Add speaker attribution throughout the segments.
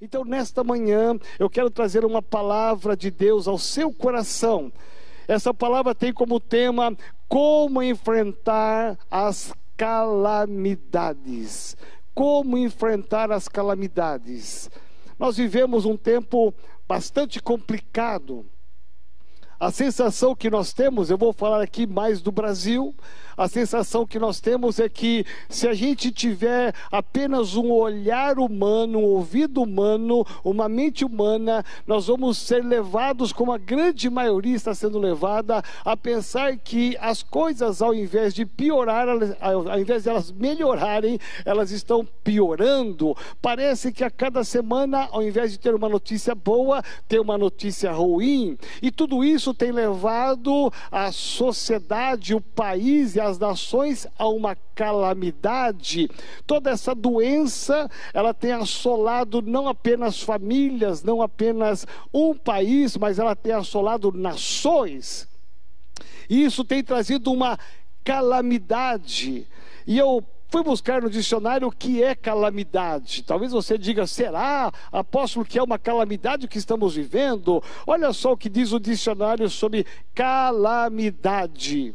Speaker 1: Então, nesta manhã, eu quero trazer uma palavra de Deus ao seu coração. Essa palavra tem como tema como enfrentar as calamidades. Como enfrentar as calamidades. Nós vivemos um tempo bastante complicado. A sensação que nós temos, eu vou falar aqui mais do Brasil, a sensação que nós temos é que se a gente tiver apenas um olhar humano, um ouvido humano, uma mente humana, nós vamos ser levados, como a grande maioria está sendo levada, a pensar que as coisas, ao invés de piorar, ao invés de elas melhorarem, elas estão piorando. Parece que a cada semana, ao invés de ter uma notícia boa, tem uma notícia ruim. E tudo isso tem levado a sociedade, o país e a as nações a uma calamidade. Toda essa doença, ela tem assolado não apenas famílias, não apenas um país, mas ela tem assolado nações. E isso tem trazido uma calamidade. E eu fui buscar no dicionário o que é calamidade. Talvez você diga, será, apóstolo, que é uma calamidade que estamos vivendo? Olha só o que diz o dicionário sobre calamidade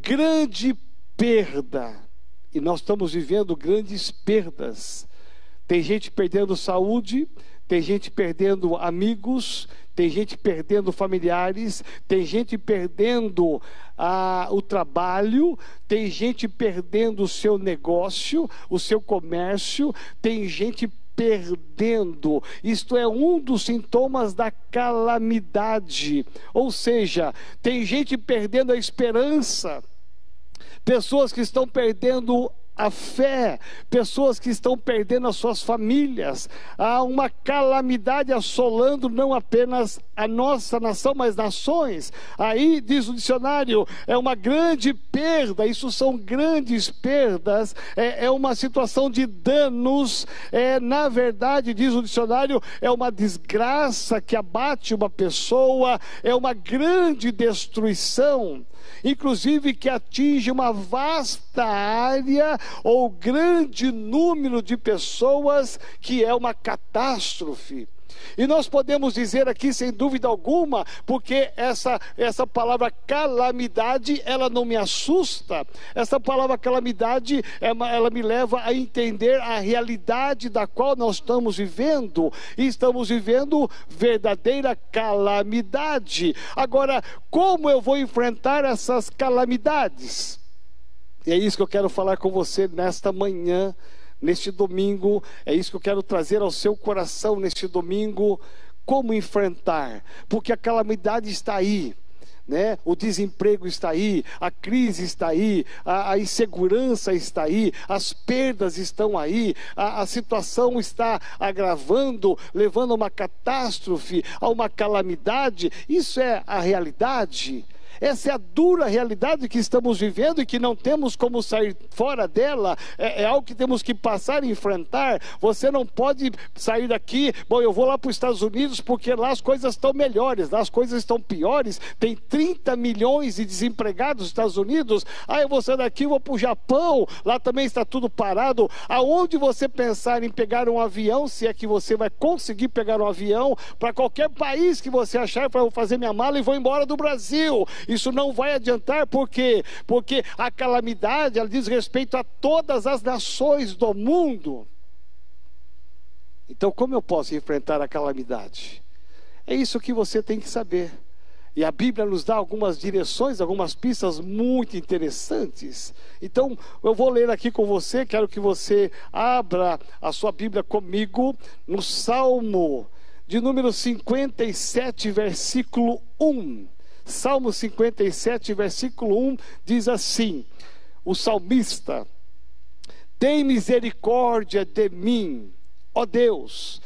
Speaker 1: grande perda. E nós estamos vivendo grandes perdas. Tem gente perdendo saúde, tem gente perdendo amigos, tem gente perdendo familiares, tem gente perdendo ah, o trabalho, tem gente perdendo o seu negócio, o seu comércio, tem gente perdendo. Isto é um dos sintomas da calamidade. Ou seja, tem gente perdendo a esperança pessoas que estão perdendo a fé, pessoas que estão perdendo as suas famílias. Há uma calamidade assolando não apenas a nossa nação, mas nações. Aí, diz o dicionário, é uma grande perda, isso são grandes perdas, é, é uma situação de danos, é, na verdade, diz o dicionário, é uma desgraça que abate uma pessoa, é uma grande destruição inclusive que atinge uma vasta área ou grande número de pessoas, que é uma catástrofe. E nós podemos dizer aqui, sem dúvida alguma, porque essa, essa palavra calamidade, ela não me assusta. Essa palavra calamidade, ela, ela me leva a entender a realidade da qual nós estamos vivendo. E estamos vivendo verdadeira calamidade. Agora, como eu vou enfrentar essas calamidades? E é isso que eu quero falar com você nesta manhã neste domingo. É isso que eu quero trazer ao seu coração neste domingo. Como enfrentar? Porque a calamidade está aí. Né? O desemprego está aí, a crise está aí, a, a insegurança está aí, as perdas estão aí, a, a, situação está agravando, levando a uma catástrofe, a uma calamidade. Isso é a realidade. Essa é a dura realidade que estamos vivendo e que não temos como sair fora dela. É, é algo que temos que passar e enfrentar. Você não pode sair daqui, bom, eu vou lá para os Estados Unidos porque lá as coisas estão melhores, lá as coisas estão piores. Tem 30 milhões de desempregados nos Estados Unidos. Ah, eu vou sair daqui, vou para o Japão, lá também está tudo parado. Aonde você pensar em pegar um avião, se é que você vai conseguir pegar um avião, para qualquer país que você achar, para fazer minha mala e vou embora do Brasil. Isso não vai adiantar, por quê? Porque a calamidade, ela diz respeito a todas as nações do mundo. Então, como eu posso enfrentar a calamidade? É isso que você tem que saber. E a Bíblia nos dá algumas direções, algumas pistas muito interessantes. Então, eu vou ler aqui com você, quero que você abra a sua Bíblia comigo no Salmo de número 57, versículo 1. Salmo 57, versículo 1 diz assim: o salmista, tem misericórdia de mim, ó Deus,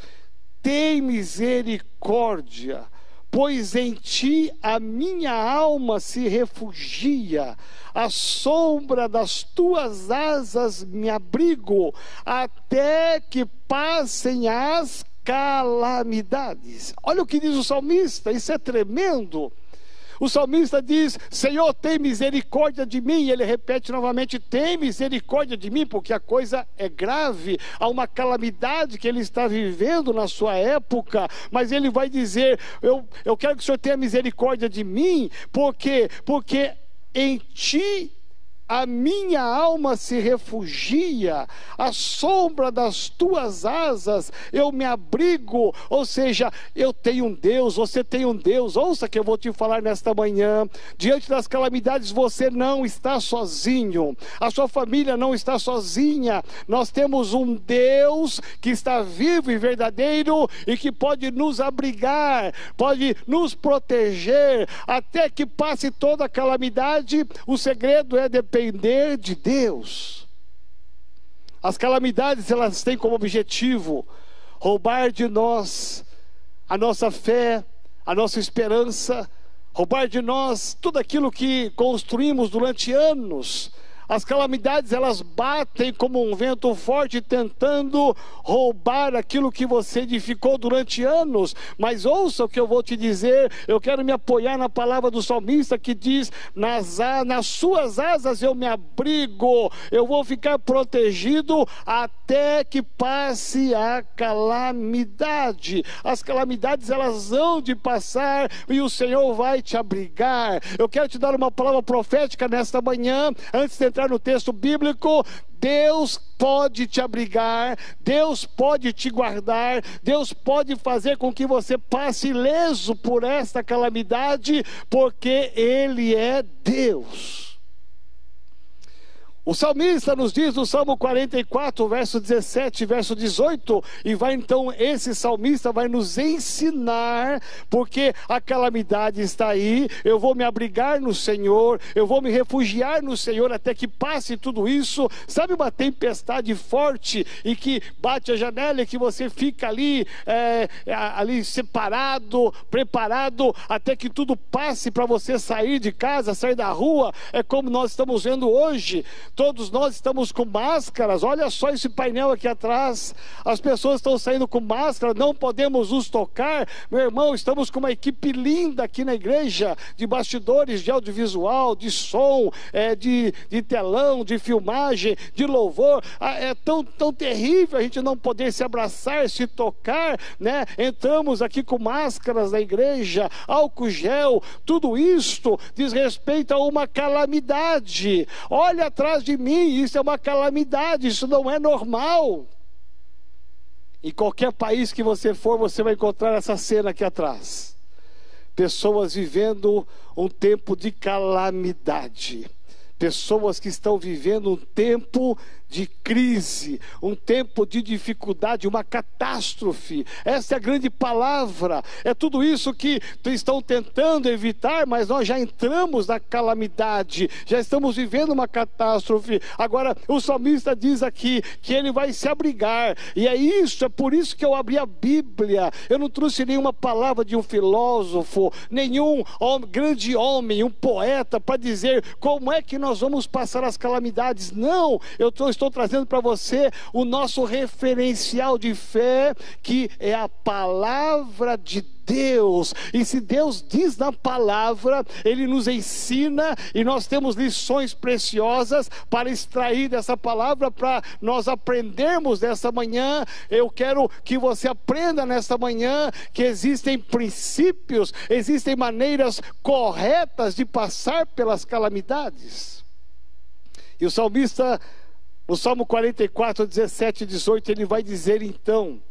Speaker 1: tem misericórdia, pois em ti a minha alma se refugia, à sombra das tuas asas me abrigo, até que passem as calamidades. Olha o que diz o salmista, isso é tremendo. O salmista diz: Senhor, tem misericórdia de mim. E ele repete novamente: tem misericórdia de mim, porque a coisa é grave. Há uma calamidade que ele está vivendo na sua época. Mas ele vai dizer: Eu, eu quero que o Senhor tenha misericórdia de mim, porque, porque em ti a minha alma se refugia, à sombra das tuas asas eu me abrigo. Ou seja, eu tenho um Deus, você tem um Deus. Ouça que eu vou te falar nesta manhã. Diante das calamidades, você não está sozinho, a sua família não está sozinha. Nós temos um Deus que está vivo e verdadeiro e que pode nos abrigar, pode nos proteger até que passe toda a calamidade. O segredo é depender depender de Deus. As calamidades, elas têm como objetivo roubar de nós a nossa fé, a nossa esperança, roubar de nós tudo aquilo que construímos durante anos as calamidades elas batem como um vento forte tentando roubar aquilo que você edificou durante anos. Mas ouça o que eu vou te dizer. Eu quero me apoiar na palavra do salmista que diz: nas, nas suas asas eu me abrigo, eu vou ficar protegido até que passe a calamidade. As calamidades elas vão de passar e o Senhor vai te abrigar. Eu quero te dar uma palavra profética nesta manhã, antes de entrar no texto bíblico, Deus pode te abrigar, Deus pode te guardar, Deus pode fazer com que você passe ileso por esta calamidade, porque Ele é Deus. O salmista nos diz no Salmo 44, verso 17, verso 18, e vai então, esse salmista vai nos ensinar, porque a calamidade está aí, eu vou me abrigar no Senhor, eu vou me refugiar no Senhor até que passe tudo isso. Sabe uma tempestade forte e que bate a janela e que você fica ali, é, ali separado, preparado, até que tudo passe para você sair de casa, sair da rua, é como nós estamos vendo hoje Todos nós estamos com máscaras. Olha só esse painel aqui atrás. As pessoas estão saindo com máscara, não podemos nos tocar. Meu irmão, estamos com uma equipe linda aqui na igreja, de bastidores, de audiovisual, de som, é, de, de telão, de filmagem, de louvor. Ah, é tão, tão terrível a gente não poder se abraçar, se tocar, né? Entramos aqui com máscaras na igreja, álcool gel, tudo isto diz respeito a uma calamidade. Olha atrás de mim, isso é uma calamidade, isso não é normal. Em qualquer país que você for, você vai encontrar essa cena aqui atrás. Pessoas vivendo um tempo de calamidade. Pessoas que estão vivendo um tempo de crise, um tempo de dificuldade, uma catástrofe. Essa é a grande palavra. É tudo isso que estão tentando evitar, mas nós já entramos na calamidade, já estamos vivendo uma catástrofe. Agora, o salmista diz aqui que ele vai se abrigar, e é isso, é por isso que eu abri a Bíblia. Eu não trouxe nenhuma palavra de um filósofo, nenhum homem, grande homem, um poeta, para dizer como é que nós vamos passar as calamidades. Não, eu estou estou trazendo para você o nosso referencial de fé, que é a palavra de Deus. E se Deus diz na palavra, Ele nos ensina e nós temos lições preciosas para extrair dessa palavra, para nós aprendermos nessa manhã. Eu quero que você aprenda nesta manhã que existem princípios, existem maneiras corretas de passar pelas calamidades. E o salmista no Salmo 44, 17 e 18, ele vai dizer então: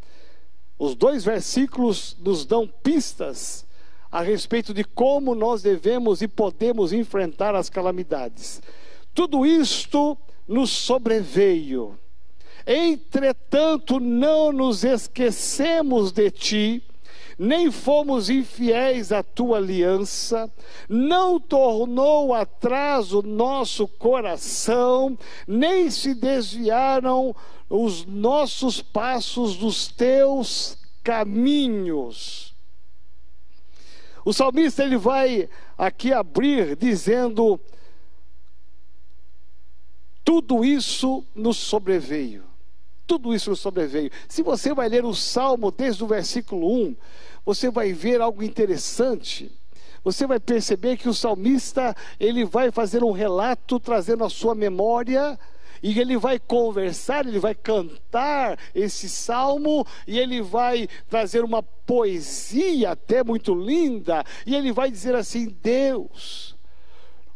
Speaker 1: os dois versículos nos dão pistas a respeito de como nós devemos e podemos enfrentar as calamidades. Tudo isto nos sobreveio. Entretanto, não nos esquecemos de ti nem fomos infiéis à tua aliança, não tornou atrás o nosso coração, nem se desviaram os nossos passos dos teus caminhos. O salmista ele vai aqui abrir dizendo: tudo isso nos sobreveio. Tudo isso nos sobreveio. Se você vai ler o salmo desde o versículo 1, você vai ver algo interessante. você vai perceber que o salmista, ele vai fazer um relato trazendo a sua memória e ele vai conversar, ele vai cantar esse salmo, e ele vai trazer uma poesia até muito linda, e ele vai dizer assim: Deus,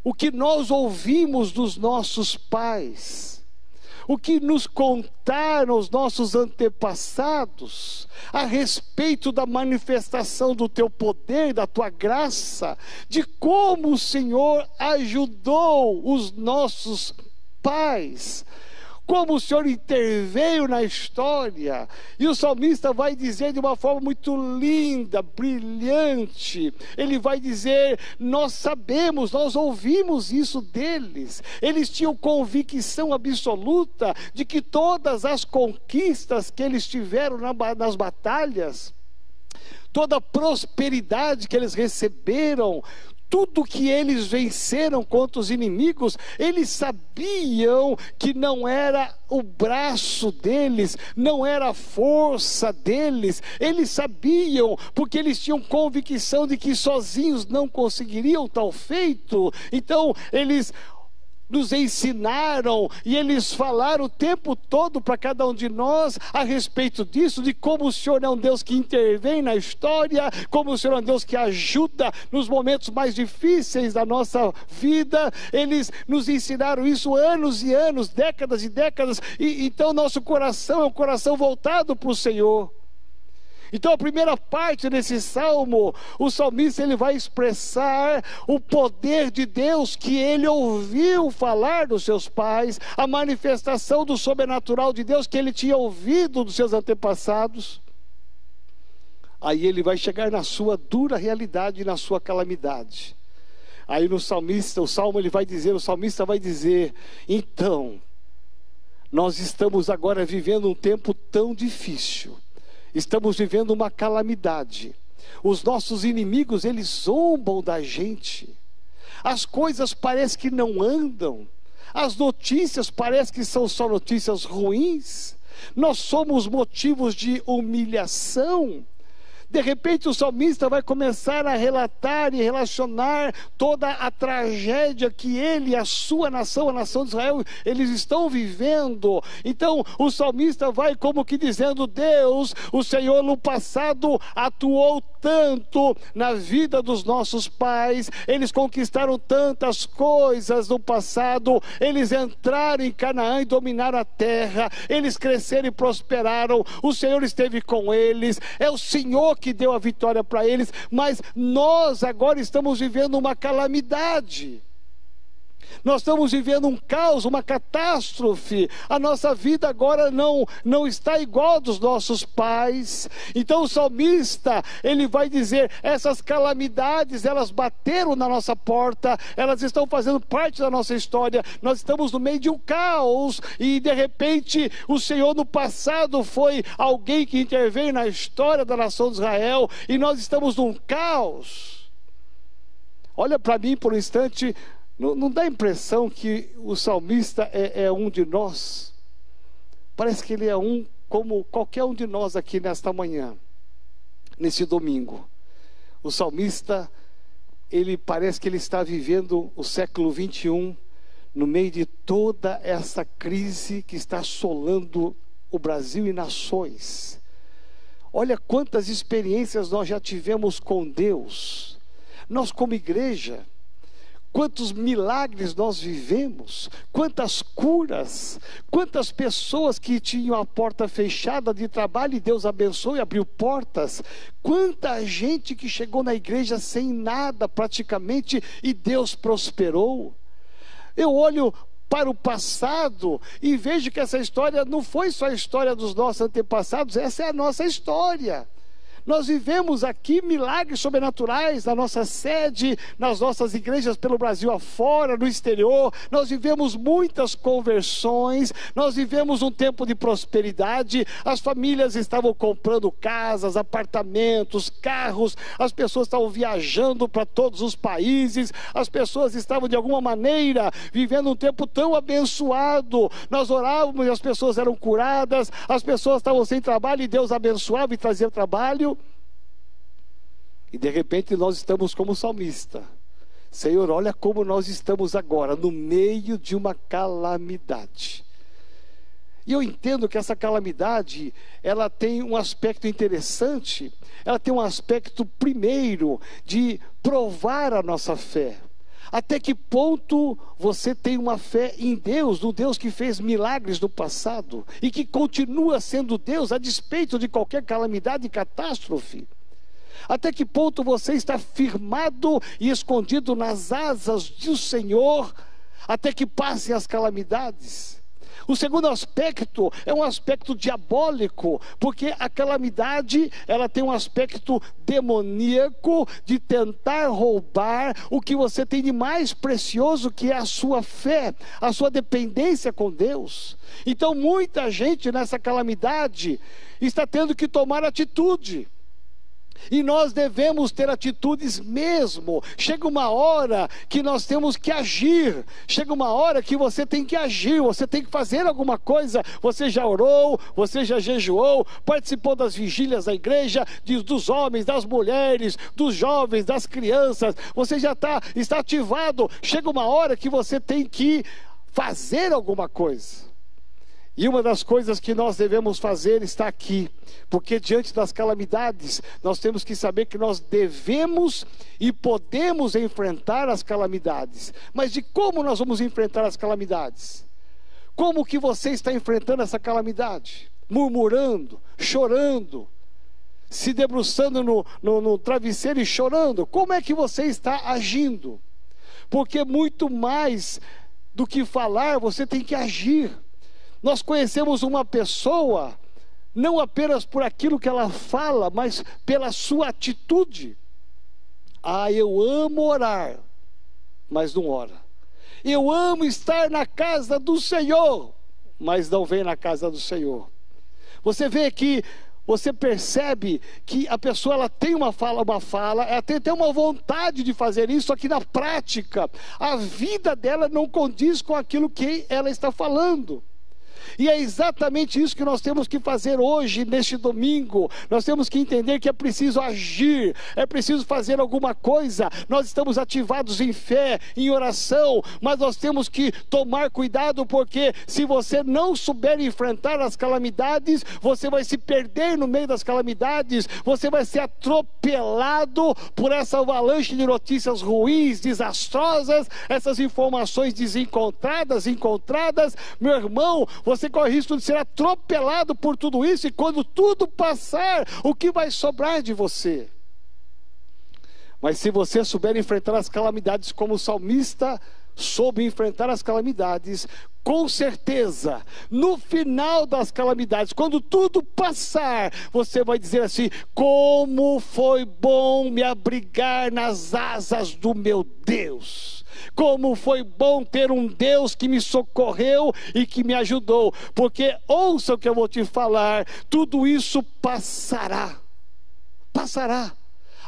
Speaker 1: o que nós ouvimos dos nossos pais, o que nos contaram os nossos antepassados a respeito da manifestação do teu poder, da tua graça, de como o Senhor ajudou os nossos pais, como o Senhor interveio na história. E o salmista vai dizer de uma forma muito linda, brilhante. Ele vai dizer: Nós sabemos, nós ouvimos isso deles. Eles tinham convicção absoluta de que todas as conquistas que eles tiveram nas batalhas, toda a prosperidade que eles receberam, tudo que eles venceram contra os inimigos, eles sabiam que não era o braço deles, não era a força deles, eles sabiam, porque eles tinham convicção de que sozinhos não conseguiriam tal feito, então eles nos ensinaram e eles falaram o tempo todo para cada um de nós a respeito disso, de como o Senhor é um Deus que intervém na história, como o Senhor é um Deus que ajuda nos momentos mais difíceis da nossa vida. Eles nos ensinaram isso anos e anos, décadas e décadas, e então nosso coração é um coração voltado para o Senhor. Então, a primeira parte desse salmo, o salmista ele vai expressar o poder de Deus que ele ouviu falar dos seus pais, a manifestação do sobrenatural de Deus que ele tinha ouvido dos seus antepassados. Aí ele vai chegar na sua dura realidade, na sua calamidade. Aí no salmista, o salmo ele vai dizer, o salmista vai dizer: "Então, nós estamos agora vivendo um tempo tão difícil Estamos vivendo uma calamidade. Os nossos inimigos, eles zombam da gente. As coisas parecem que não andam. As notícias parecem que são só notícias ruins. Nós somos motivos de humilhação. De repente o salmista vai começar a relatar e relacionar toda a tragédia que ele a sua nação, a nação de Israel, eles estão vivendo. Então o salmista vai como que dizendo: Deus, o Senhor no passado atuou tanto na vida dos nossos pais, eles conquistaram tantas coisas no passado, eles entraram em Canaã e dominaram a terra, eles cresceram e prosperaram, o Senhor esteve com eles, é o Senhor que deu a vitória para eles, mas nós agora estamos vivendo uma calamidade. Nós estamos vivendo um caos, uma catástrofe. A nossa vida agora não não está igual dos nossos pais. Então o salmista, ele vai dizer: essas calamidades, elas bateram na nossa porta, elas estão fazendo parte da nossa história. Nós estamos no meio de um caos e de repente o Senhor no passado foi alguém que interveio na história da nação de Israel e nós estamos num caos. Olha para mim por um instante, não, não dá a impressão que o salmista é, é um de nós? Parece que ele é um como qualquer um de nós aqui nesta manhã, nesse domingo. O salmista, ele parece que ele está vivendo o século 21 no meio de toda essa crise que está assolando o Brasil e nações. Olha quantas experiências nós já tivemos com Deus. Nós, como igreja, Quantos milagres nós vivemos, quantas curas, quantas pessoas que tinham a porta fechada de trabalho e Deus abençoou e abriu portas, quanta gente que chegou na igreja sem nada praticamente e Deus prosperou. Eu olho para o passado e vejo que essa história não foi só a história dos nossos antepassados, essa é a nossa história. Nós vivemos aqui milagres sobrenaturais na nossa sede, nas nossas igrejas pelo Brasil afora, no exterior. Nós vivemos muitas conversões, nós vivemos um tempo de prosperidade. As famílias estavam comprando casas, apartamentos, carros, as pessoas estavam viajando para todos os países, as pessoas estavam de alguma maneira vivendo um tempo tão abençoado. Nós orávamos e as pessoas eram curadas, as pessoas estavam sem trabalho e Deus abençoava e trazia trabalho. E de repente nós estamos como salmista. Senhor, olha como nós estamos agora, no meio de uma calamidade. E eu entendo que essa calamidade, ela tem um aspecto interessante, ela tem um aspecto primeiro de provar a nossa fé. Até que ponto você tem uma fé em Deus, no Deus que fez milagres no passado e que continua sendo Deus a despeito de qualquer calamidade e catástrofe? Até que ponto você está firmado e escondido nas asas do Senhor, até que passem as calamidades? O segundo aspecto é um aspecto diabólico, porque a calamidade, ela tem um aspecto demoníaco de tentar roubar o que você tem de mais precioso, que é a sua fé, a sua dependência com Deus. Então, muita gente nessa calamidade está tendo que tomar atitude. E nós devemos ter atitudes mesmo. Chega uma hora que nós temos que agir. Chega uma hora que você tem que agir, você tem que fazer alguma coisa. Você já orou, você já jejuou, participou das vigílias da igreja, dos homens, das mulheres, dos jovens, das crianças. Você já tá, está ativado. Chega uma hora que você tem que fazer alguma coisa. E uma das coisas que nós devemos fazer está aqui, porque diante das calamidades, nós temos que saber que nós devemos e podemos enfrentar as calamidades. Mas de como nós vamos enfrentar as calamidades? Como que você está enfrentando essa calamidade? Murmurando, chorando, se debruçando no, no, no travesseiro e chorando? Como é que você está agindo? Porque muito mais do que falar, você tem que agir. Nós conhecemos uma pessoa não apenas por aquilo que ela fala, mas pela sua atitude. Ah, eu amo orar, mas não ora. Eu amo estar na casa do Senhor, mas não vem na casa do Senhor. Você vê que você percebe que a pessoa ela tem uma fala, uma fala, ela tem até uma vontade de fazer isso, só que na prática a vida dela não condiz com aquilo que ela está falando. E é exatamente isso que nós temos que fazer hoje, neste domingo. Nós temos que entender que é preciso agir, é preciso fazer alguma coisa. Nós estamos ativados em fé, em oração, mas nós temos que tomar cuidado, porque se você não souber enfrentar as calamidades, você vai se perder no meio das calamidades, você vai ser atropelado por essa avalanche de notícias ruins, desastrosas, essas informações desencontradas, encontradas. Meu irmão, você corre risco de ser atropelado por tudo isso, e quando tudo passar, o que vai sobrar de você? Mas se você souber enfrentar as calamidades como o salmista soube enfrentar as calamidades, com certeza, no final das calamidades, quando tudo passar, você vai dizer assim: como foi bom me abrigar nas asas do meu Deus. Como foi bom ter um Deus que me socorreu e que me ajudou. Porque ouça o que eu vou te falar: tudo isso passará. Passará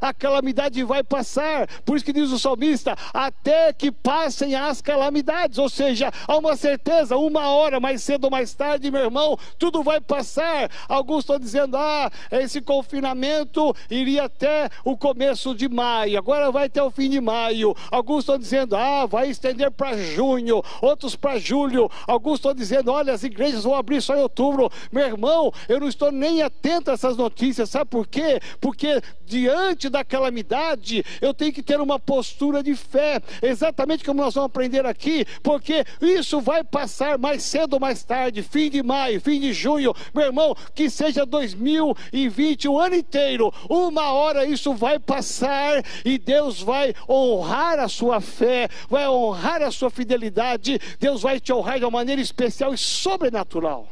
Speaker 1: a calamidade vai passar. Por isso que diz o salmista: até que passem as calamidades. Ou seja, há uma certeza, uma hora mais cedo ou mais tarde, meu irmão, tudo vai passar. Alguns estão dizendo: ah, esse confinamento iria até o começo de maio, agora vai até o fim de maio. Alguns estão dizendo: ah, vai estender para junho, outros para julho. Alguns estão dizendo: olha, as igrejas vão abrir só em outubro. Meu irmão, eu não estou nem atento a essas notícias, sabe por quê? Porque diante da calamidade, eu tenho que ter uma postura de fé, exatamente como nós vamos aprender aqui, porque isso vai passar mais cedo ou mais tarde, fim de maio, fim de junho, meu irmão, que seja 2020, o ano inteiro, uma hora isso vai passar e Deus vai honrar a sua fé, vai honrar a sua fidelidade, Deus vai te honrar de uma maneira especial e sobrenatural.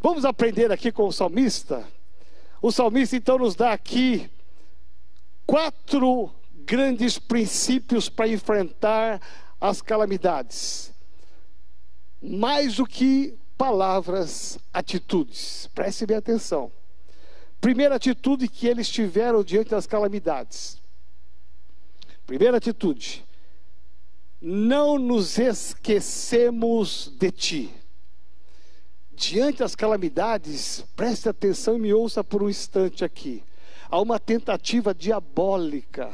Speaker 1: Vamos aprender aqui com o salmista. O salmista então nos dá aqui quatro grandes princípios para enfrentar as calamidades. Mais do que palavras, atitudes. Preste bem atenção. Primeira atitude que eles tiveram diante das calamidades. Primeira atitude: não nos esquecemos de ti diante das calamidades, preste atenção e me ouça por um instante aqui. a uma tentativa diabólica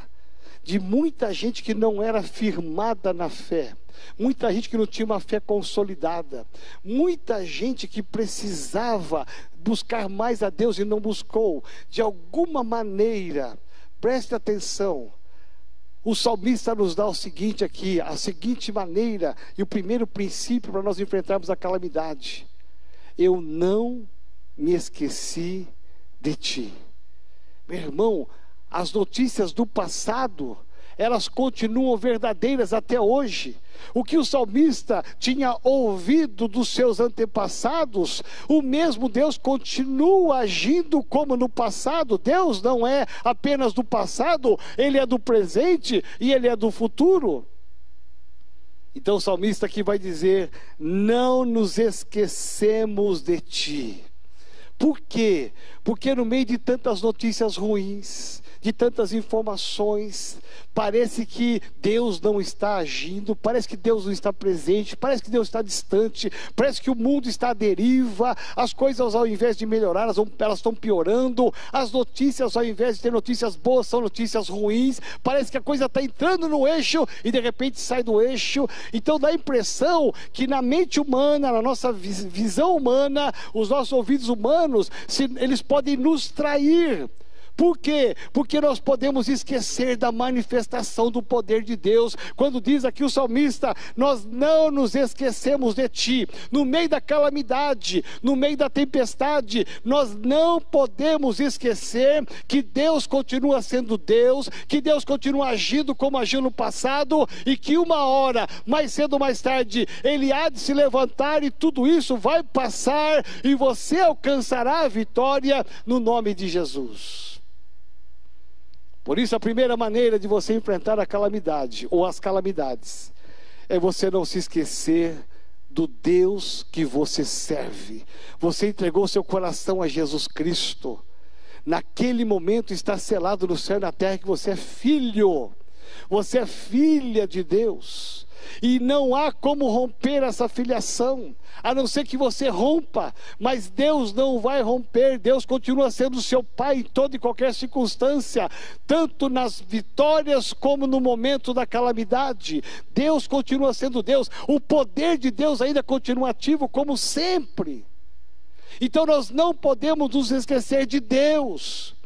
Speaker 1: de muita gente que não era firmada na fé, muita gente que não tinha uma fé consolidada, muita gente que precisava buscar mais a Deus e não buscou, de alguma maneira, preste atenção. O salmista nos dá o seguinte aqui, a seguinte maneira e o primeiro princípio para nós enfrentarmos a calamidade. Eu não me esqueci de ti. Meu irmão, as notícias do passado, elas continuam verdadeiras até hoje. O que o salmista tinha ouvido dos seus antepassados, o mesmo Deus continua agindo como no passado. Deus não é apenas do passado, ele é do presente e ele é do futuro. Então o salmista aqui vai dizer: Não nos esquecemos de ti. Por quê? Porque no meio de tantas notícias ruins, de tantas informações, parece que Deus não está agindo, parece que Deus não está presente, parece que Deus está distante, parece que o mundo está à deriva, as coisas ao invés de melhorar, elas, vão, elas estão piorando, as notícias ao invés de ter notícias boas, são notícias ruins, parece que a coisa está entrando no eixo e de repente sai do eixo, então dá a impressão que na mente humana, na nossa visão humana, os nossos ouvidos humanos, se, eles podem nos trair, por quê? Porque nós podemos esquecer da manifestação do poder de Deus. Quando diz aqui o salmista, nós não nos esquecemos de ti. No meio da calamidade, no meio da tempestade, nós não podemos esquecer que Deus continua sendo Deus, que Deus continua agindo como agiu no passado e que uma hora, mais cedo ou mais tarde, ele há de se levantar e tudo isso vai passar e você alcançará a vitória no nome de Jesus. Por isso, a primeira maneira de você enfrentar a calamidade ou as calamidades é você não se esquecer do Deus que você serve. Você entregou seu coração a Jesus Cristo. Naquele momento está selado no céu e na terra que você é filho. Você é filha de Deus. E não há como romper essa filiação, a não ser que você rompa, mas Deus não vai romper, Deus continua sendo seu Pai em toda e qualquer circunstância, tanto nas vitórias como no momento da calamidade. Deus continua sendo Deus, o poder de Deus ainda continua ativo como sempre. Então nós não podemos nos esquecer de Deus.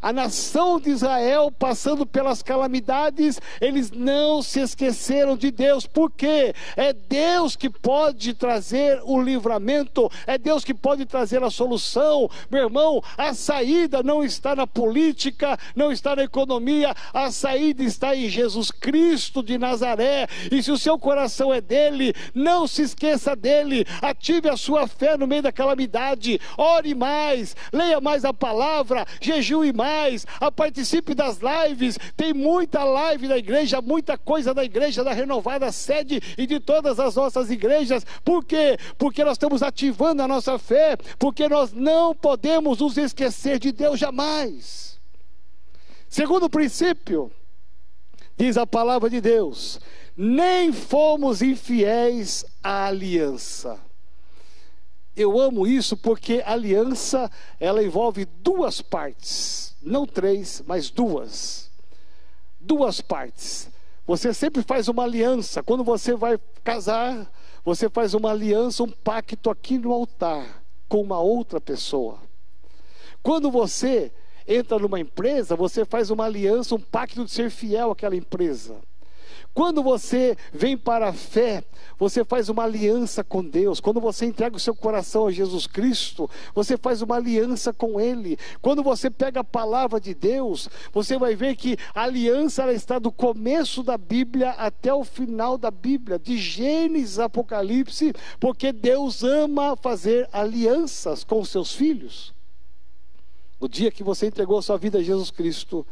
Speaker 1: A nação de Israel passando pelas calamidades, eles não se esqueceram de Deus, porque é Deus que pode trazer o livramento, é Deus que pode trazer a solução. Meu irmão, a saída não está na política, não está na economia, a saída está em Jesus Cristo de Nazaré. E se o seu coração é dele, não se esqueça dele, ative a sua fé no meio da calamidade, ore mais, leia mais a palavra, jejue mais a participe das lives. Tem muita live da igreja, muita coisa da igreja, da renovada sede e de todas as nossas igrejas. Por quê? Porque nós estamos ativando a nossa fé, porque nós não podemos nos esquecer de Deus jamais. Segundo princípio, diz a palavra de Deus: nem fomos infiéis à aliança. Eu amo isso porque aliança ela envolve duas partes não três, mas duas. Duas partes. Você sempre faz uma aliança. Quando você vai casar, você faz uma aliança, um pacto aqui no altar com uma outra pessoa. Quando você entra numa empresa, você faz uma aliança, um pacto de ser fiel àquela empresa. Quando você vem para a fé, você faz uma aliança com Deus. Quando você entrega o seu coração a Jesus Cristo, você faz uma aliança com Ele. Quando você pega a palavra de Deus, você vai ver que a aliança ela está do começo da Bíblia até o final da Bíblia, de Gênesis a Apocalipse, porque Deus ama fazer alianças com os seus filhos. No dia que você entregou a sua vida a Jesus Cristo,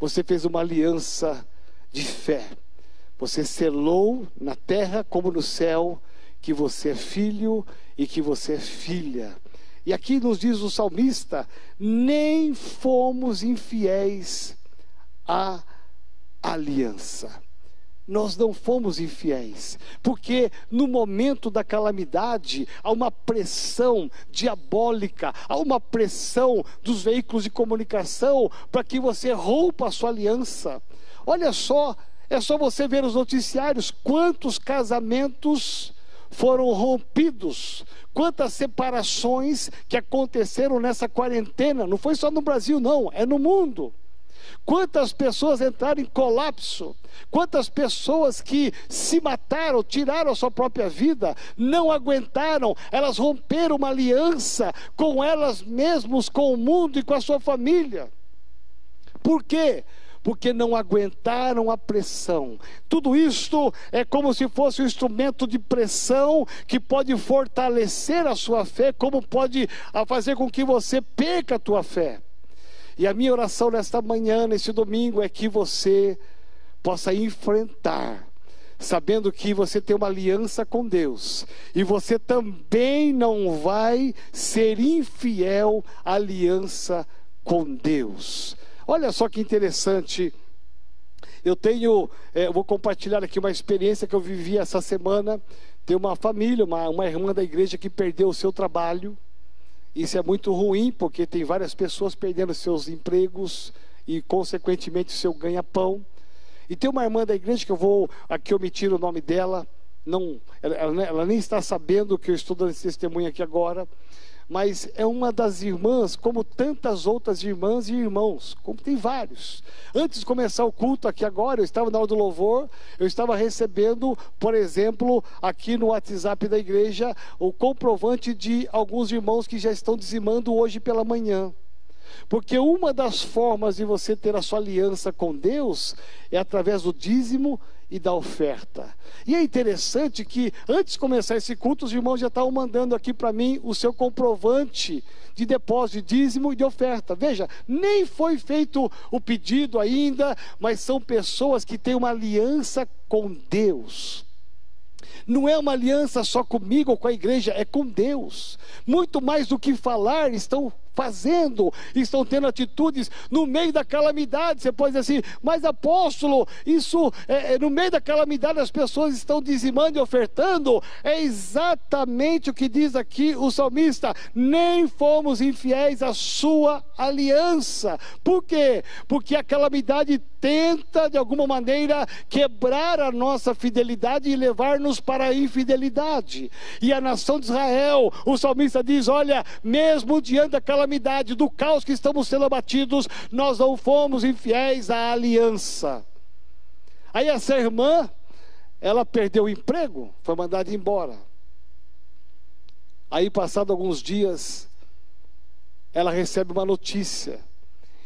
Speaker 1: você fez uma aliança de fé. Você selou na terra como no céu que você é filho e que você é filha. E aqui nos diz o salmista: nem fomos infiéis à aliança. nós não fomos infiéis, porque no momento da calamidade há uma pressão diabólica, há uma pressão dos veículos de comunicação para que você rompa a sua aliança. Olha só, é só você ver os noticiários quantos casamentos foram rompidos, quantas separações que aconteceram nessa quarentena, não foi só no Brasil, não, é no mundo. Quantas pessoas entraram em colapso, quantas pessoas que se mataram, tiraram a sua própria vida, não aguentaram, elas romperam uma aliança com elas mesmas, com o mundo e com a sua família. Por quê? Porque não aguentaram a pressão. Tudo isto é como se fosse um instrumento de pressão que pode fortalecer a sua fé, como pode fazer com que você perca a tua fé. E a minha oração nesta manhã, nesse domingo, é que você possa enfrentar, sabendo que você tem uma aliança com Deus, e você também não vai ser infiel à aliança com Deus. Olha só que interessante. Eu tenho, é, vou compartilhar aqui uma experiência que eu vivi essa semana. Tem uma família, uma, uma irmã da igreja que perdeu o seu trabalho. Isso é muito ruim, porque tem várias pessoas perdendo seus empregos e, consequentemente, seu ganha-pão. E tem uma irmã da igreja que eu vou aqui omitir o nome dela, não, ela, ela, nem está sabendo que eu estou dando esse testemunho aqui agora mas é uma das irmãs, como tantas outras irmãs e irmãos, como tem vários. Antes de começar o culto aqui agora, eu estava na hora do louvor, eu estava recebendo, por exemplo, aqui no WhatsApp da igreja, o comprovante de alguns irmãos que já estão dizimando hoje pela manhã. Porque uma das formas de você ter a sua aliança com Deus é através do dízimo e da oferta. E é interessante que antes de começar esse culto, os irmãos já estavam mandando aqui para mim o seu comprovante de depósito de dízimo e de oferta. Veja, nem foi feito o pedido ainda, mas são pessoas que têm uma aliança com Deus. Não é uma aliança só comigo ou com a igreja, é com Deus. Muito mais do que falar, estão fazendo, estão tendo atitudes no meio da calamidade. Você pode dizer assim, mas apóstolo, isso é, é, no meio da calamidade as pessoas estão dizimando e ofertando. É exatamente o que diz aqui o salmista: nem fomos infiéis à sua aliança. Por quê? Porque a calamidade tenta de alguma maneira quebrar a nossa fidelidade e levar-nos para a infidelidade. E a nação de Israel, o salmista diz: olha, mesmo diante da calamidade, do caos que estamos sendo abatidos, nós não fomos infiéis à aliança. Aí essa irmã, ela perdeu o emprego, foi mandada embora. Aí, passado alguns dias, ela recebe uma notícia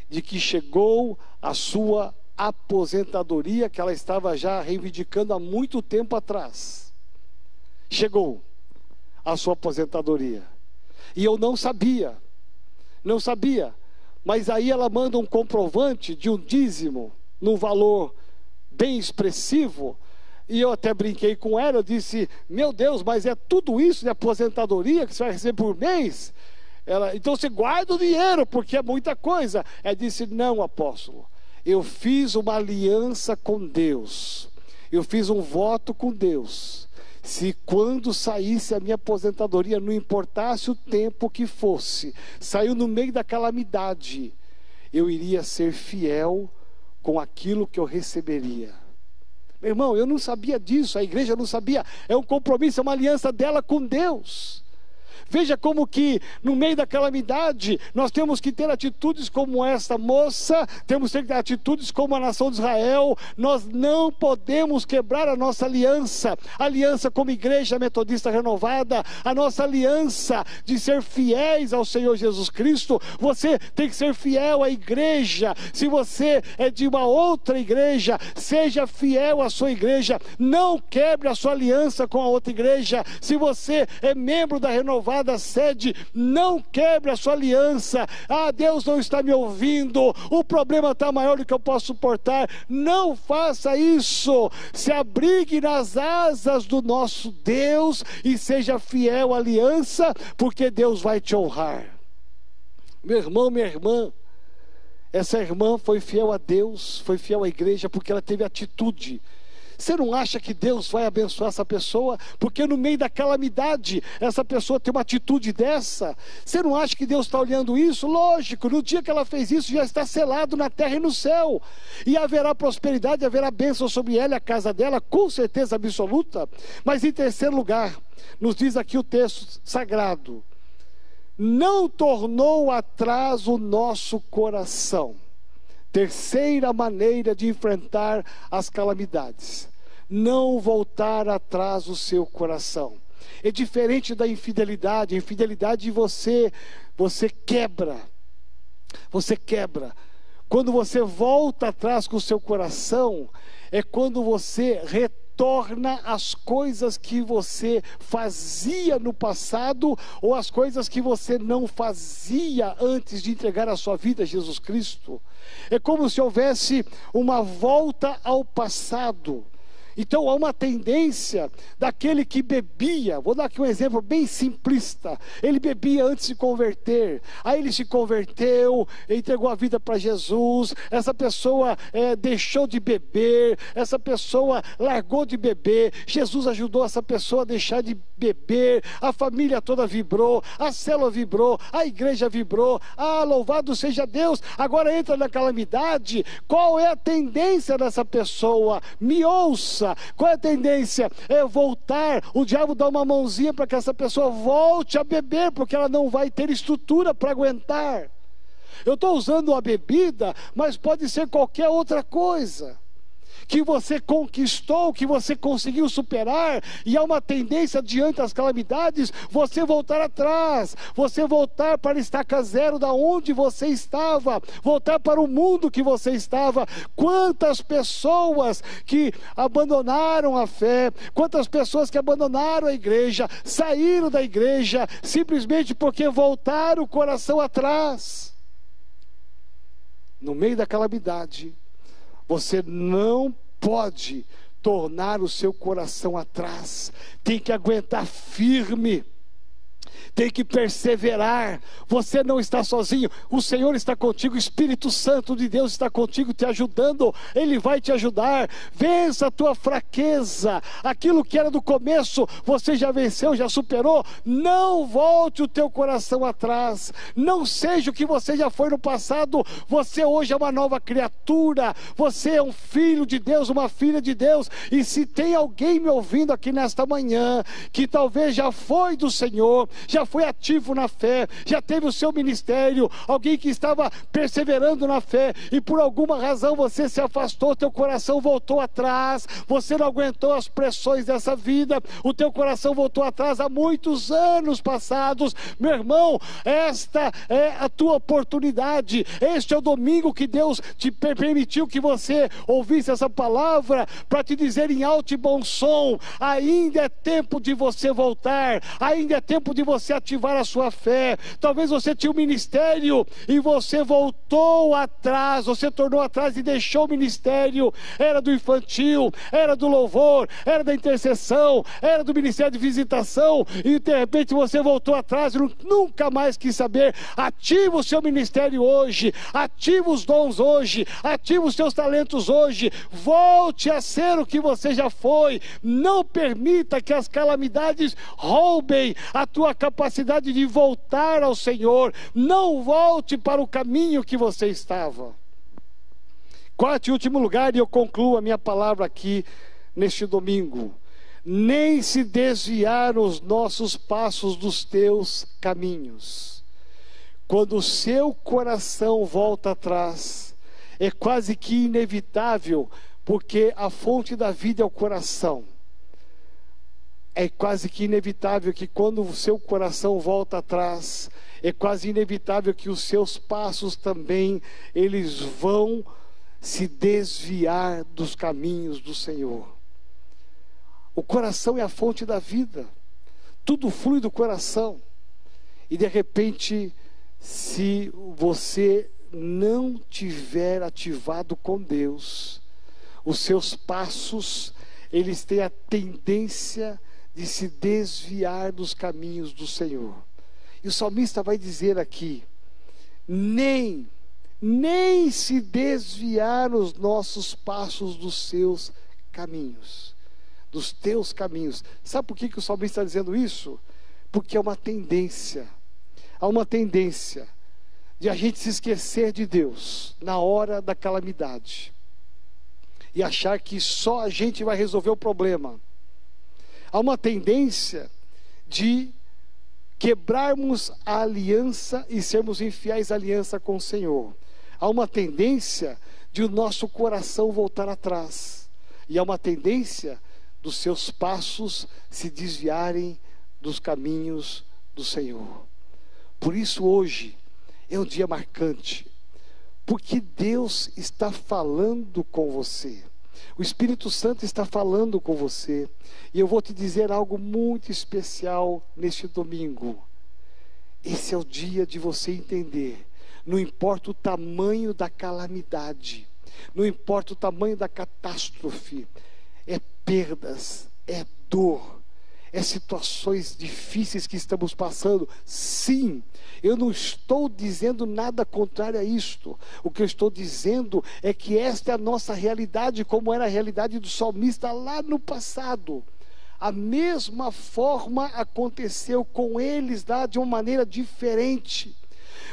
Speaker 1: de que chegou a sua aposentadoria que ela estava já reivindicando há muito tempo atrás. Chegou a sua aposentadoria. E eu não sabia. Não sabia. Mas aí ela manda um comprovante de um dízimo, num valor bem expressivo. E eu até brinquei com ela, eu disse: Meu Deus, mas é tudo isso de aposentadoria que você vai receber por mês? Ela, então você guarda o dinheiro, porque é muita coisa. Ela disse: Não, apóstolo, eu fiz uma aliança com Deus, eu fiz um voto com Deus se quando saísse a minha aposentadoria, não importasse o tempo que fosse, saiu no meio da calamidade, eu iria ser fiel com aquilo que eu receberia. Meu irmão, eu não sabia disso, a igreja não sabia, é um compromisso, é uma aliança dela com Deus. Veja como que no meio da calamidade nós temos que ter atitudes como essa moça, temos que ter atitudes como a nação de Israel. Nós não podemos quebrar a nossa aliança, aliança como igreja metodista renovada, a nossa aliança de ser fiéis ao Senhor Jesus Cristo. Você tem que ser fiel à igreja. Se você é de uma outra igreja, seja fiel à sua igreja. Não quebre a sua aliança com a outra igreja. Se você é membro da renovada renovada sede, não quebre a sua aliança. Ah, Deus não está me ouvindo, o problema está maior do que eu posso suportar. Não faça isso. Se abrigue nas asas do nosso Deus e seja fiel à aliança, porque Deus vai te honrar. Meu irmão, minha irmã, essa irmã foi fiel a Deus, foi fiel à igreja, porque ela teve atitude Você não acha que Deus vai abençoar essa pessoa? Porque no meio da calamidade, essa pessoa tem uma atitude dessa. Você não acha que Deus está olhando isso? Lógico, no dia que ela fez isso, já está selado na terra e no céu. E haverá prosperidade, haverá bênção sobre ela e a casa dela, com certeza absoluta. Mas em terceiro lugar, nos diz aqui o texto sagrado: não tornou atrás o nosso coração. Terceira maneira de enfrentar as calamidades: não voltar atrás o seu coração. É diferente da infidelidade. A infidelidade você você quebra. Você quebra. Quando você volta atrás com o seu coração, é quando você retorna torna as coisas que você fazia no passado ou as coisas que você não fazia antes de entregar a sua vida a Jesus Cristo. É como se houvesse uma volta ao passado. Então há uma tendência daquele que bebia, vou dar aqui um exemplo bem simplista. Ele bebia antes de converter, aí ele se converteu, entregou a vida para Jesus. Essa pessoa é, deixou de beber, essa pessoa largou de beber. Jesus ajudou essa pessoa a deixar de beber. A família toda vibrou, a célula vibrou, a igreja vibrou. Ah, louvado seja Deus! Agora entra na calamidade. Qual é a tendência dessa pessoa? Me ouça qual é a tendência? É voltar, o diabo dá uma mãozinha para que essa pessoa volte a beber, porque ela não vai ter estrutura para aguentar. Eu estou usando a bebida, mas pode ser qualquer outra coisa que você conquistou, que você conseguiu superar, e há uma tendência diante das calamidades, você voltar atrás, você voltar para estaca zero da onde você estava, voltar para o mundo que você estava. Quantas pessoas que abandonaram a fé, quantas pessoas que abandonaram a igreja, saíram da igreja simplesmente porque voltaram o coração atrás. No meio da calamidade, você não pode tornar o seu coração atrás, tem que aguentar firme tem que perseverar. Você não está sozinho, o Senhor está contigo, o Espírito Santo de Deus está contigo, te ajudando, Ele vai te ajudar. Vença a tua fraqueza, aquilo que era do começo, você já venceu, já superou. Não volte o teu coração atrás, não seja o que você já foi no passado, você hoje é uma nova criatura, você é um filho de Deus, uma filha de Deus. E se tem alguém me ouvindo aqui nesta manhã, que talvez já foi do Senhor, já foi ativo na fé, já teve o seu ministério, alguém que estava perseverando na fé e por alguma razão você se afastou, teu coração voltou atrás, você não aguentou as pressões dessa vida, o teu coração voltou atrás há muitos anos passados. Meu irmão, esta é a tua oportunidade, este é o domingo que Deus te permitiu que você ouvisse essa palavra para te dizer em alto e bom som: ainda é tempo de você voltar, ainda é tempo de você ativar a sua fé. Talvez você tinha um ministério e você voltou atrás, você tornou atrás e deixou o ministério. Era do infantil, era do louvor, era da intercessão, era do ministério de visitação e de repente você voltou atrás e nunca mais quis saber. Ativa o seu ministério hoje, ativa os dons hoje, ativa os seus talentos hoje. Volte a ser o que você já foi. Não permita que as calamidades roubem a tua capacidade capacidade de voltar ao Senhor. Não volte para o caminho que você estava. Quarto e último lugar, e eu concluo a minha palavra aqui neste domingo. Nem se desviar os nossos passos dos teus caminhos. Quando o seu coração volta atrás, é quase que inevitável, porque a fonte da vida é o coração é quase que inevitável que quando o seu coração volta atrás, é quase inevitável que os seus passos também eles vão se desviar dos caminhos do Senhor. O coração é a fonte da vida. Tudo flui do coração. E de repente, se você não tiver ativado com Deus, os seus passos, eles têm a tendência de se desviar dos caminhos do Senhor. E o salmista vai dizer aqui: nem, nem se desviar os nossos passos dos seus caminhos, dos teus caminhos. Sabe por que, que o salmista está dizendo isso? Porque é uma tendência, há uma tendência de a gente se esquecer de Deus na hora da calamidade e achar que só a gente vai resolver o problema. Há uma tendência de quebrarmos a aliança e sermos infiéis à aliança com o Senhor. Há uma tendência de o nosso coração voltar atrás. E há uma tendência dos seus passos se desviarem dos caminhos do Senhor. Por isso, hoje é um dia marcante, porque Deus está falando com você. O Espírito Santo está falando com você. E eu vou te dizer algo muito especial neste domingo. Esse é o dia de você entender. Não importa o tamanho da calamidade, não importa o tamanho da catástrofe, é perdas, é dor, é situações difíceis que estamos passando. Sim, eu não estou dizendo nada contrário a isto. O que eu estou dizendo é que esta é a nossa realidade, como era a realidade do salmista lá no passado. A mesma forma aconteceu com eles lá de uma maneira diferente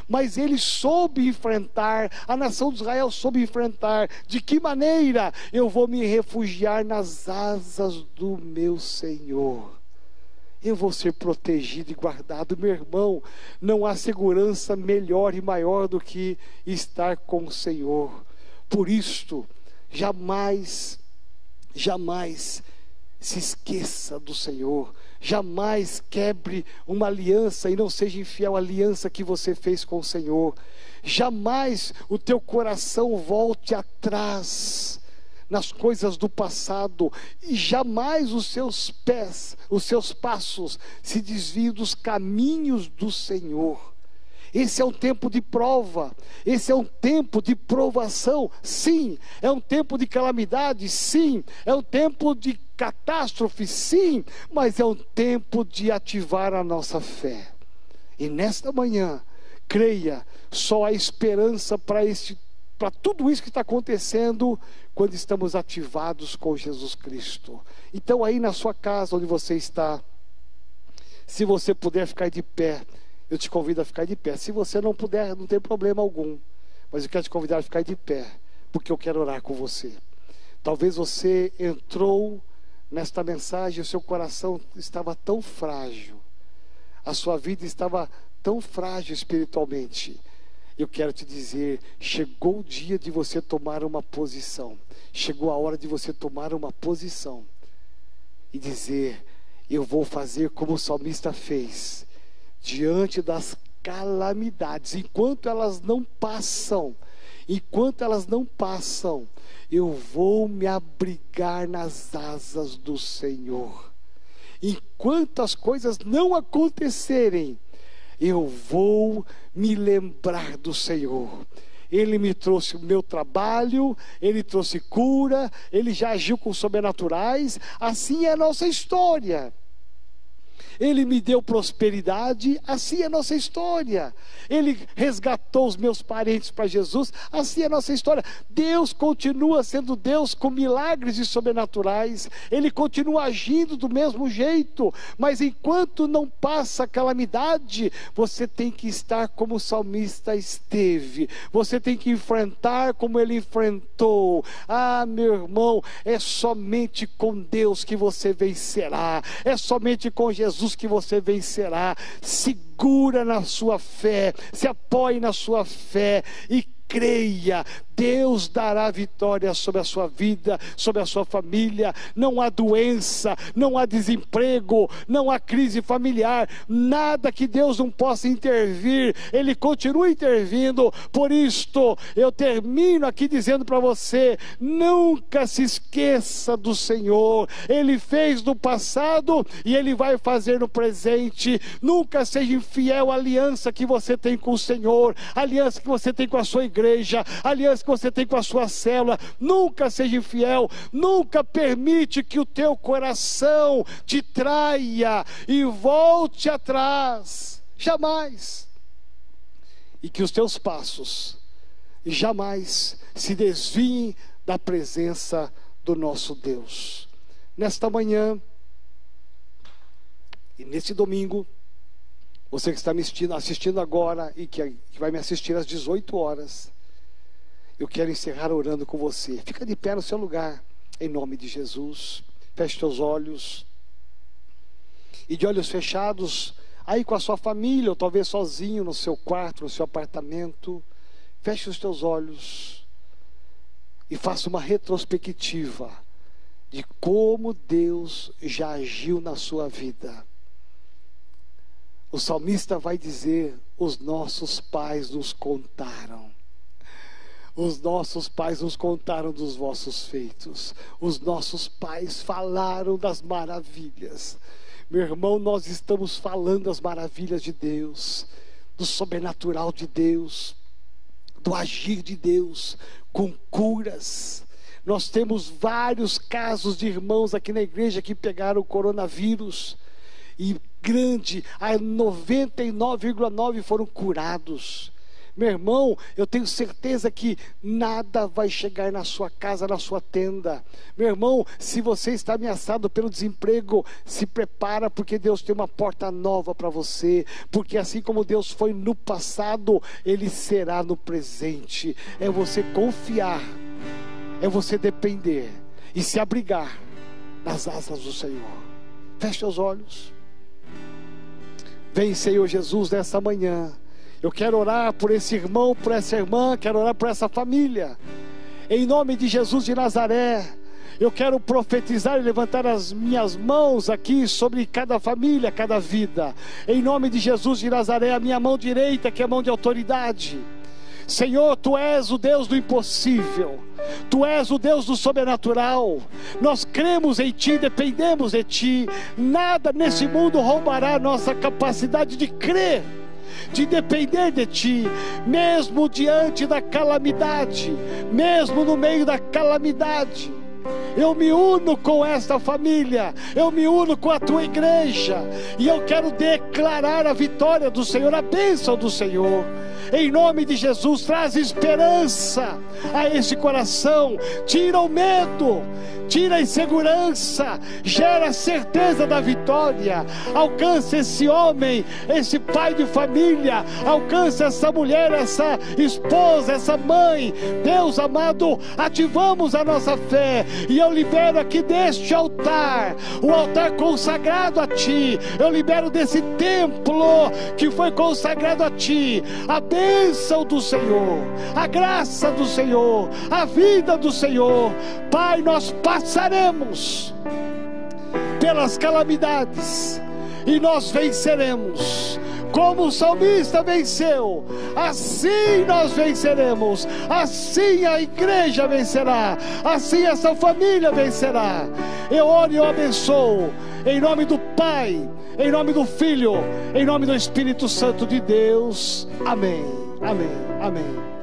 Speaker 1: mas ele soube enfrentar, a nação de Israel soube enfrentar. De que maneira eu vou me refugiar nas asas do meu Senhor? Eu vou ser protegido e guardado. Meu irmão, não há segurança melhor e maior do que estar com o Senhor. Por isto, jamais, jamais se esqueça do Senhor. Jamais quebre uma aliança e não seja infiel à aliança que você fez com o Senhor. Jamais o teu coração volte atrás nas coisas do passado e jamais os seus pés, os seus passos se desviem dos caminhos do Senhor. Esse é um tempo de prova, esse é um tempo de provação, sim. É um tempo de calamidade, sim. É um tempo de catástrofe, sim. Mas é um tempo de ativar a nossa fé. E nesta manhã, creia, só há esperança para este para tudo isso que está acontecendo quando estamos ativados com Jesus Cristo. Então, aí na sua casa, onde você está, se você puder ficar de pé, eu te convido a ficar de pé. Se você não puder, não tem problema algum. Mas eu quero te convidar a ficar de pé, porque eu quero orar com você. Talvez você entrou nesta mensagem, o seu coração estava tão frágil, a sua vida estava tão frágil espiritualmente eu quero te dizer: chegou o dia de você tomar uma posição, chegou a hora de você tomar uma posição e dizer: Eu vou fazer como o salmista fez, diante das calamidades, enquanto elas não passam, enquanto elas não passam, eu vou me abrigar nas asas do Senhor. Enquanto as coisas não acontecerem, eu vou me lembrar do Senhor. Ele me trouxe o meu trabalho, ele trouxe cura, ele já agiu com sobrenaturais. Assim é a nossa história. Ele me deu prosperidade, assim é a nossa história. Ele resgatou os meus parentes para Jesus, assim é a nossa história. Deus continua sendo Deus com milagres e sobrenaturais, Ele continua agindo do mesmo jeito, mas enquanto não passa calamidade, você tem que estar como o salmista esteve, você tem que enfrentar como ele enfrentou. Ah, meu irmão, é somente com Deus que você vencerá, é somente com Jesus Jesus que você vencerá. Segura na sua fé, se apoie na sua fé e creia, Deus dará vitória sobre a sua vida, sobre a sua família. Não há doença, não há desemprego, não há crise familiar, nada que Deus não possa intervir, Ele continua intervindo. Por isto, eu termino aqui dizendo para você: nunca se esqueça do Senhor, Ele fez no passado e Ele vai fazer no presente. Nunca seja infiel à aliança que você tem com o Senhor, aliança que você tem com a sua igreja, a aliança que você tem com a sua célula. Nunca seja infiel, nunca permite que o teu coração te traia e volte atrás. Jamais. E que os teus passos jamais se desviem da presença do nosso Deus. Nesta manhã e nesse domingo, você que está me assistindo, assistindo agora e que, que vai me assistir às 18 horas, eu quero encerrar orando com você. Fica de pé no seu lugar, em nome de Jesus. Feche seus olhos. E de olhos fechados, aí com a sua família, ou talvez sozinho no seu quarto, no seu apartamento, feche os teus olhos e faça uma retrospectiva de como Deus já agiu na sua vida. O salmista vai dizer: os nossos pais nos contaram. Os nossos pais nos contaram dos vossos feitos. Os nossos pais falaram das maravilhas. Meu irmão, nós estamos falando das maravilhas de Deus, do sobrenatural de Deus, do agir de Deus, com curas. Nós temos vários casos de irmãos aqui na igreja que pegaram o coronavírus e grande, a 99,9 foram curados. Meu irmão, eu tenho certeza que nada vai chegar na sua casa, na sua tenda. Meu irmão, se você está ameaçado pelo desemprego, se prepara porque Deus tem uma porta nova para você, porque assim como Deus foi no passado, ele será no presente. É você confiar, é você depender e se abrigar nas asas do Senhor. Feche os olhos. Vem, Senhor Jesus, nessa manhã. Eu quero orar por esse irmão, por essa irmã, quero orar por essa família. Em nome de Jesus de Nazaré, eu quero profetizar e levantar as minhas mãos aqui sobre cada família, cada vida. Em nome de Jesus de Nazaré, a minha mão direita, que é a mão de autoridade. Senhor, tu és o Deus do impossível, tu és o Deus do sobrenatural. Nós cremos em ti, dependemos de ti. Nada nesse mundo roubará nossa capacidade de crer de depender de Ti, mesmo diante da calamidade, mesmo no meio da calamidade. Eu me uno com esta família, eu me uno com a tua igreja, e eu quero declarar a vitória do Senhor, a bênção do Senhor. Em nome de Jesus, traz esperança a esse coração, tira o medo, tira a insegurança, gera a certeza da vitória. Alcança esse homem, esse pai de família, alcança essa mulher, essa esposa, essa mãe. Deus amado, ativamos a nossa fé e eu libero aqui deste altar, o altar consagrado a Ti. Eu libero desse templo que foi consagrado a Ti, a bênção do Senhor, a graça do Senhor, a vida do Senhor. Pai, nós passaremos pelas calamidades e nós venceremos como o salmista venceu, assim nós venceremos, assim a igreja vencerá, assim essa família vencerá. Eu oro e eu abençoo, em nome do Pai, em nome do Filho, em nome do Espírito Santo de Deus. Amém, amém, amém.